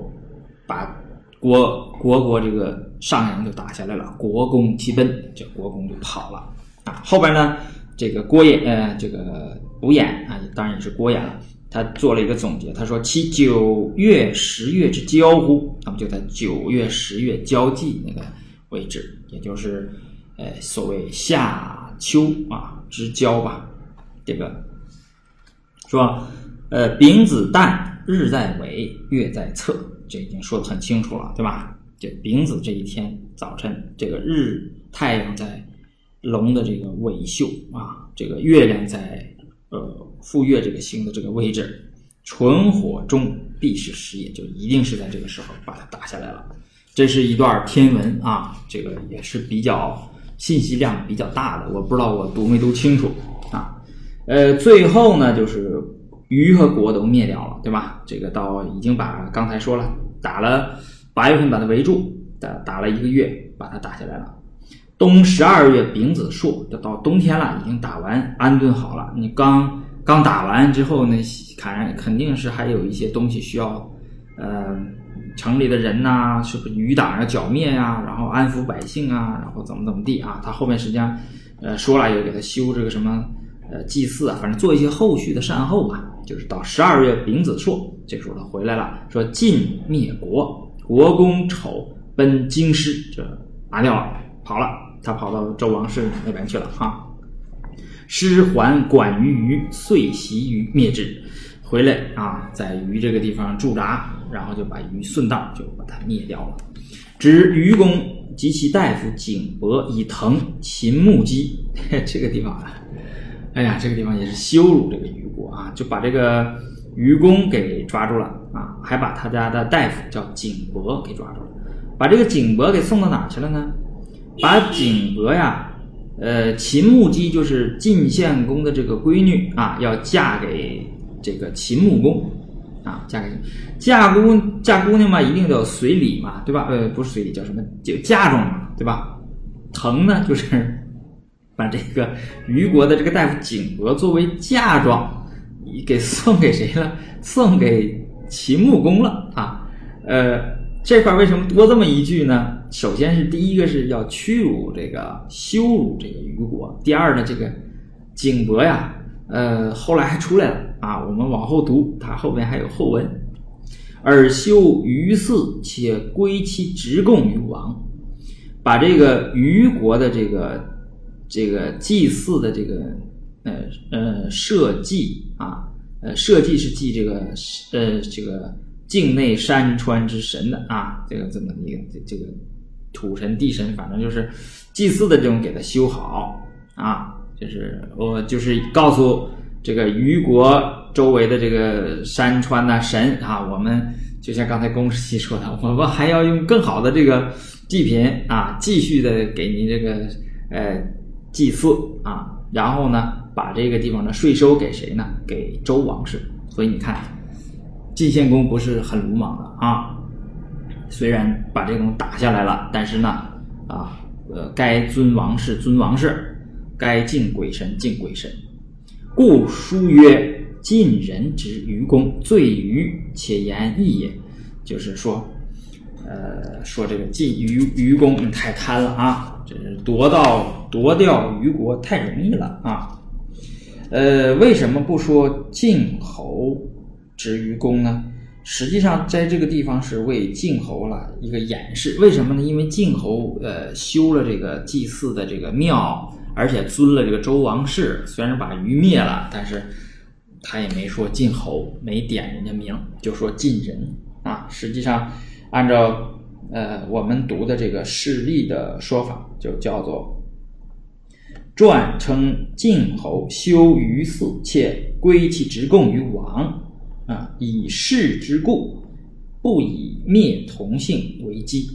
把国国国这个上阳就打下来了，国公齐奔，这国公就跑了啊，后边呢？这个郭衍，呃，这个独眼啊，当然也是郭衍了。他做了一个总结，他说：“其九月、十月之交乎？那么就在九月、十月交际那个位置，也就是，呃，所谓夏秋啊之交吧。这个说，呃，丙子旦，日在尾，月在侧，这已经说的很清楚了，对吧？这丙子这一天早晨，这个日太阳在。”龙的这个尾宿啊，这个月亮在呃赴月这个星的这个位置，纯火中必是时也，就一定是在这个时候把它打下来了。这是一段天文啊，这个也是比较信息量比较大的，我不知道我读没读清楚啊。呃，最后呢，就是虞和国都灭掉了，对吧？这个到已经把刚才说了，打了八月份把它围住，打打了一个月，把它打下来了。冬十二月丙子朔，就到冬天了，已经打完安顿好了。你刚刚打完之后呢，看肯定是还有一些东西需要，呃，城里的人呐，是不是余党要剿灭呀？然后安抚百姓啊，然后怎么怎么地啊？他后面实际上，呃，说了也给他修这个什么，呃，祭祀啊，反正做一些后续的善后吧。就是到十二月丙子朔，这时候他回来了，说晋灭国，国公丑奔京师，这拿掉了，跑了。他跑到周王室那边去了哈，师还管于虞，遂袭于灭之，回来啊，在虞这个地方驻扎，然后就把虞顺道就把他灭掉了。指愚公及其大夫景伯以藤秦木鸡，这个地方啊，哎呀，这个地方也是羞辱这个虞国啊，就把这个虞公给抓住了啊，还把他家的大夫叫景伯给抓住了，把这个景伯给送到哪去了呢？把景伯呀，呃，秦穆姬就是晋献公的这个闺女啊，要嫁给这个秦穆公啊，嫁给嫁姑嫁姑娘嘛，一定得随礼嘛，对吧？呃，不是随礼，叫什么？就嫁妆嘛，对吧？疼呢，就是把这个虞国的这个大夫景伯作为嫁妆，给送给谁了？送给秦穆公了啊，呃。这块为什么多这么一句呢？首先是第一个是要屈辱这个羞辱这个虞国，第二呢，这个景伯呀，呃，后来还出来了啊。我们往后读，它后边还有后文，尔修于祀，且归其职贡于王，把这个虞国的这个这个祭祀的这个呃呃社稷啊，呃社稷是祭这个呃这个。境内山川之神的啊，这个这么一个这个土神地神，反正就是祭祀的这种，给他修好啊，就是我就是告诉这个虞国周围的这个山川呐神啊，我们就像刚才公十七说的，我们还要用更好的这个祭品啊，继续的给您这个呃祭祀啊，然后呢，把这个地方的税收给谁呢？给周王室。所以你看。晋献公不是很鲁莽的啊，虽然把这个打下来了，但是呢，啊，呃，该尊王室尊王室，该敬鬼神敬鬼神，故书曰：“晋人之愚公，罪愚且言义也。”就是说，呃，说这个晋愚愚公太贪了啊，这是夺到夺掉虞国太容易了啊。呃，为什么不说晋侯？之于公呢，实际上在这个地方是为晋侯了一个演示。为什么呢？因为晋侯呃修了这个祭祀的这个庙，而且尊了这个周王室。虽然把鱼灭了，但是他也没说晋侯，没点人家名，就说晋人啊。实际上，按照呃我们读的这个事例的说法，就叫做传称晋侯修于祀，且归其职贡于王啊，以事之故，不以灭同姓为基，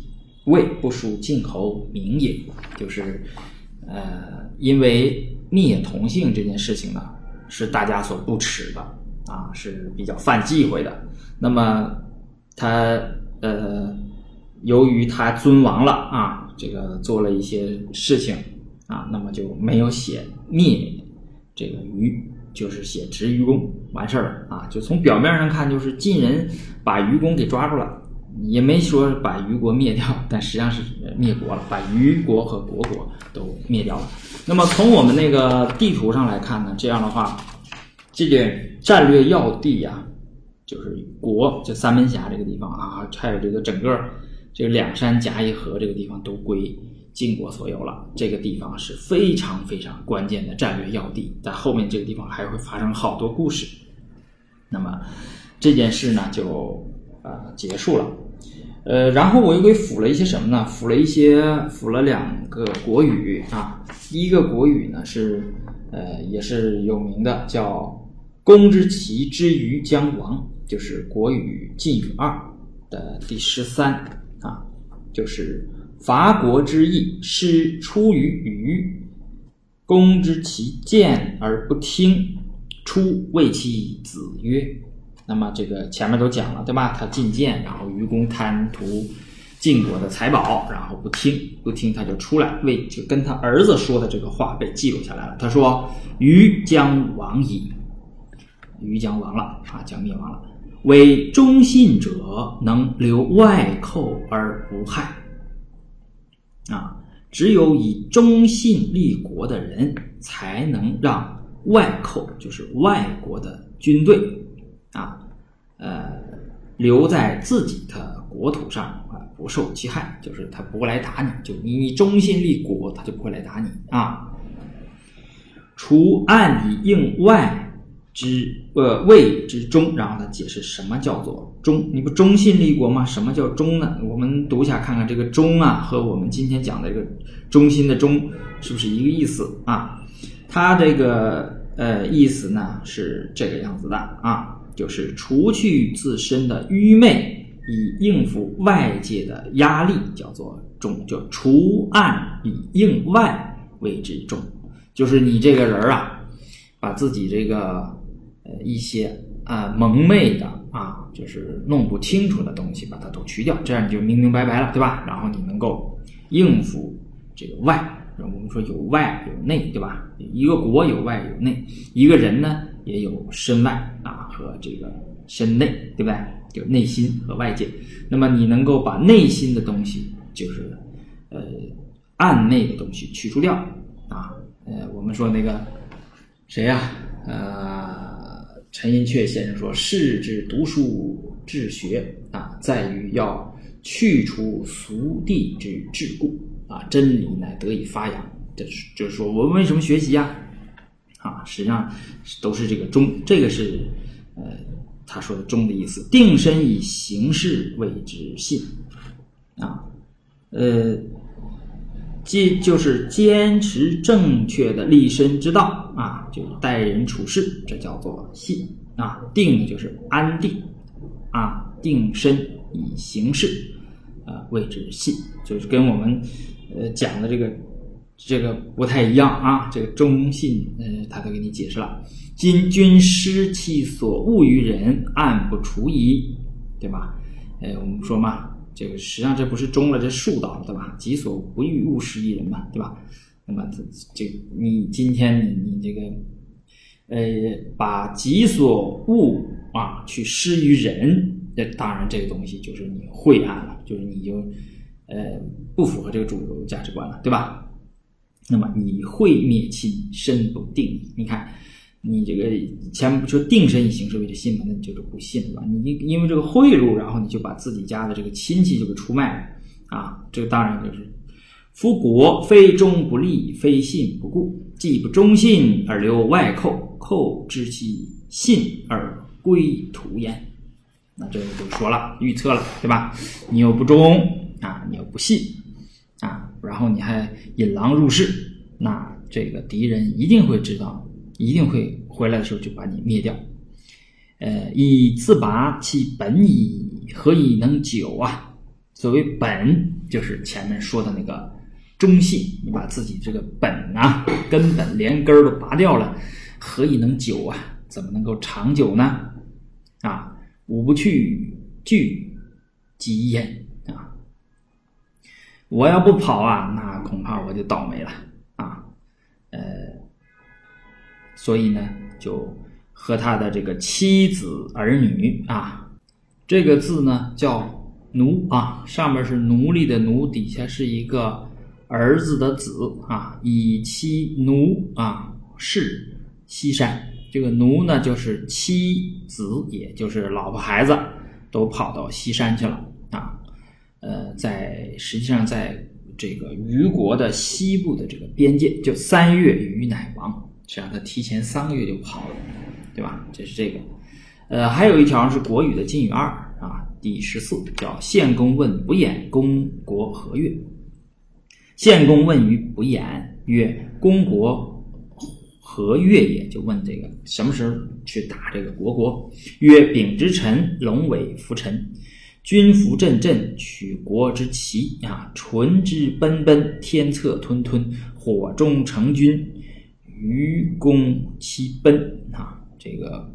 谓不属晋侯名也。就是呃，因为灭同姓这件事情呢。是大家所不耻的啊，是比较犯忌讳的。那么他呃，由于他尊王了啊，这个做了一些事情啊，那么就没有写灭这个愚，就是写执愚公完事儿了啊。就从表面上看，就是晋人把愚公给抓住了，也没说把虞国灭掉，但实际上是灭国了，把虞国和虢国都灭掉了。那么从我们那个地图上来看呢，这样的话，这个战略要地呀，就是国，就三门峡这个地方啊，还有这个整个这个两山夹一河这个地方都归晋国所有了。这个地方是非常非常关键的战略要地，在后面这个地方还会发生好多故事。那么这件事呢，就呃结束了。呃，然后我又给辅了一些什么呢？辅了一些，辅了两个国语啊。第一个国语呢是，呃，也是有名的，叫“公之奇之于将亡”，就是国语晋语二的第十三啊，就是伐国之意师出于虞，公之其见而不听，出谓其子曰。那么这个前面都讲了，对吧？他进谏，然后愚公贪图晋国的财宝，然后不听，不听他就出来，为就跟他儿子说的这个话被记录下来了。他说：“虞将亡矣，虞将亡了啊，将灭亡了。为忠信者能留外寇而不害啊，只有以忠信立国的人，才能让外寇，就是外国的军队。”啊，呃，留在自己的国土上啊，不受其害，就是他不会来打你，就你你忠心立国，他就不会来打你啊。除暗以应外之呃谓之忠，然后他解释什么叫做忠？你不忠信立国吗？什么叫忠呢？我们读一下看看这个忠啊，和我们今天讲的这个忠心的忠是不是一个意思啊？他这个呃意思呢是这个样子的啊。就是除去自身的愚昧，以应付外界的压力，叫做重；就除暗以应外，为之重。就是你这个人啊，把自己这个呃一些啊蒙昧的啊，就是弄不清楚的东西，把它都去掉，这样你就明明白白了，对吧？然后你能够应付这个外。我们说有外有内，对吧？一个国有外有内，一个人呢也有身外啊和这个身内，对不对？就内心和外界。那么你能够把内心的东西，就是呃暗内的东西去除掉啊。呃，我们说那个谁呀？呃，陈寅恪先生说：“士之读书治学啊，在于要去除俗地之桎梏。”啊，真理乃得以发扬。这是就是说我们为什么学习呀？啊，实际上都是这个中，这个是呃他说的忠的意思。定身以行事谓之信啊，呃，坚就是坚持正确的立身之道啊，就待人处事，这叫做信啊。定就是安定啊，定身以行事啊谓之信，就是跟我们。呃，讲的这个这个不太一样啊，这个忠信，呃，他都给你解释了。今君失其所恶于人，暗不除矣，对吧？呃，我们说嘛，这个实际上这不是忠了，这术道了，对吧？己所不欲，勿施于人嘛，对吧？那么这这，你今天你你这个，呃，把己所恶啊去施于人，那当然这个东西就是你晦暗了，就是你就。呃，不符合这个主流价值观了，对吧？那么你会灭亲，身不定。你看，你这个前不说定身以行事为之信吗？那你就是不信，对吧？你因为这个贿赂，然后你就把自己家的这个亲戚就给出卖了啊！这个当然就是，夫国非忠不立，非信不固，既不忠信而留外寇，寇知其信而归途焉。那这个就说了，预测了，对吧？你又不忠啊，你又不信，然后你还引狼入室，那这个敌人一定会知道，一定会回来的时候就把你灭掉。呃，以自拔其本矣，何以能久啊？所谓本，就是前面说的那个忠信，你把自己这个本啊，根本连根儿都拔掉了，何以能久啊？怎么能够长久呢？啊，吾不去，惧即焉！我要不跑啊，那恐怕我就倒霉了啊！呃，所以呢，就和他的这个妻子儿女啊，这个字呢叫奴啊，上面是奴隶的奴，底下是一个儿子的子啊，以妻奴啊，是西山。这个奴呢，就是妻子，也就是老婆孩子，都跑到西山去了啊。呃，在实际上，在这个虞国的西部的这个边界，就三月虞乃亡，实际上他提前三个月就跑了，对吧？这是这个。呃，还有一条是国语的晋语二啊，第十四叫献公问不言公国何月？献公问于不言曰：公国。何月也？就问这个什么时候去打这个国国？曰：丙之辰，龙尾伏辰，军服阵阵，取国之旗啊！唇之奔奔，天策吞吞，火中成军，愚公其奔啊！这个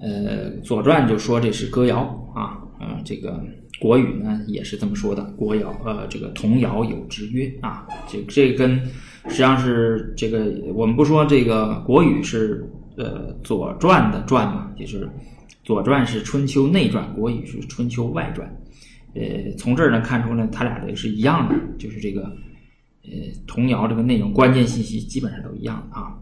呃，《左传》就说这是歌谣啊，呃，这个国语呢也是这么说的，国谣呃，这个童谣有之曰啊，这这跟。实际上是这个，我们不说这个国语是呃《左传》的传嘛，就是《左传》是春秋内传，国语是春秋外传。呃，从这儿呢看出呢，它俩的是一样的，就是这个呃童谣这个内容关键信息基本上都一样啊。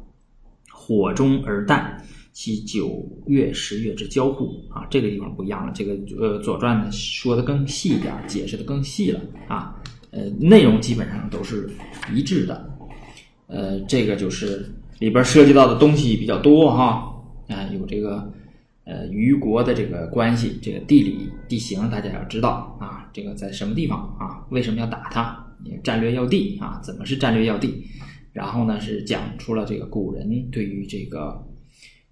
火中而旦，其九月十月之交互啊，这个地方不一样了。这个呃《左传》呢说的更细一点，解释的更细了啊。呃，内容基本上都是一致的。呃，这个就是里边涉及到的东西比较多哈，啊，有这个呃虞国的这个关系，这个地理地形大家要知道啊，这个在什么地方啊？为什么要打它？战略要地啊？怎么是战略要地？然后呢，是讲出了这个古人对于这个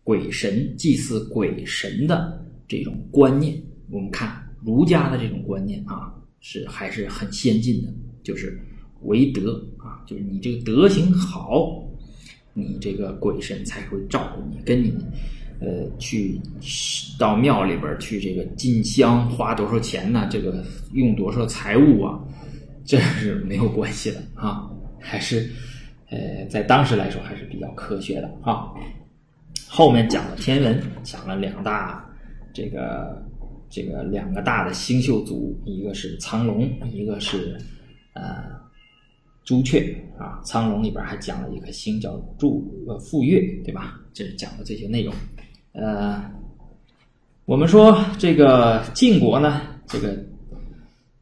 鬼神祭祀鬼神的这种观念。我们看儒家的这种观念啊，是还是很先进的，就是。为德啊，就是你这个德行好，你这个鬼神才会照顾你，跟你呃去到庙里边去这个进香花多少钱呢？这个用多少财物啊？这是没有关系的啊，还是呃在当时来说还是比较科学的啊。后面讲了天文，讲了两大这个这个两个大的星宿组，一个是苍龙，一个是呃。朱雀啊，苍龙里边还讲了一颗星叫祝呃傅月，对吧？这是讲的这些内容。呃，我们说这个晋国呢，这个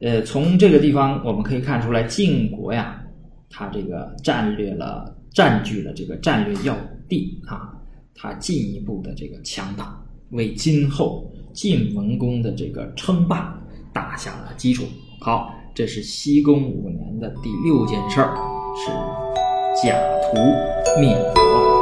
呃，从这个地方我们可以看出来，晋国呀，它这个战略了，占据了这个战略要地啊，它进一步的这个强大，为今后晋文公的这个称霸打下了基础。好。这是西宫五年的第六件事儿，是假途灭国。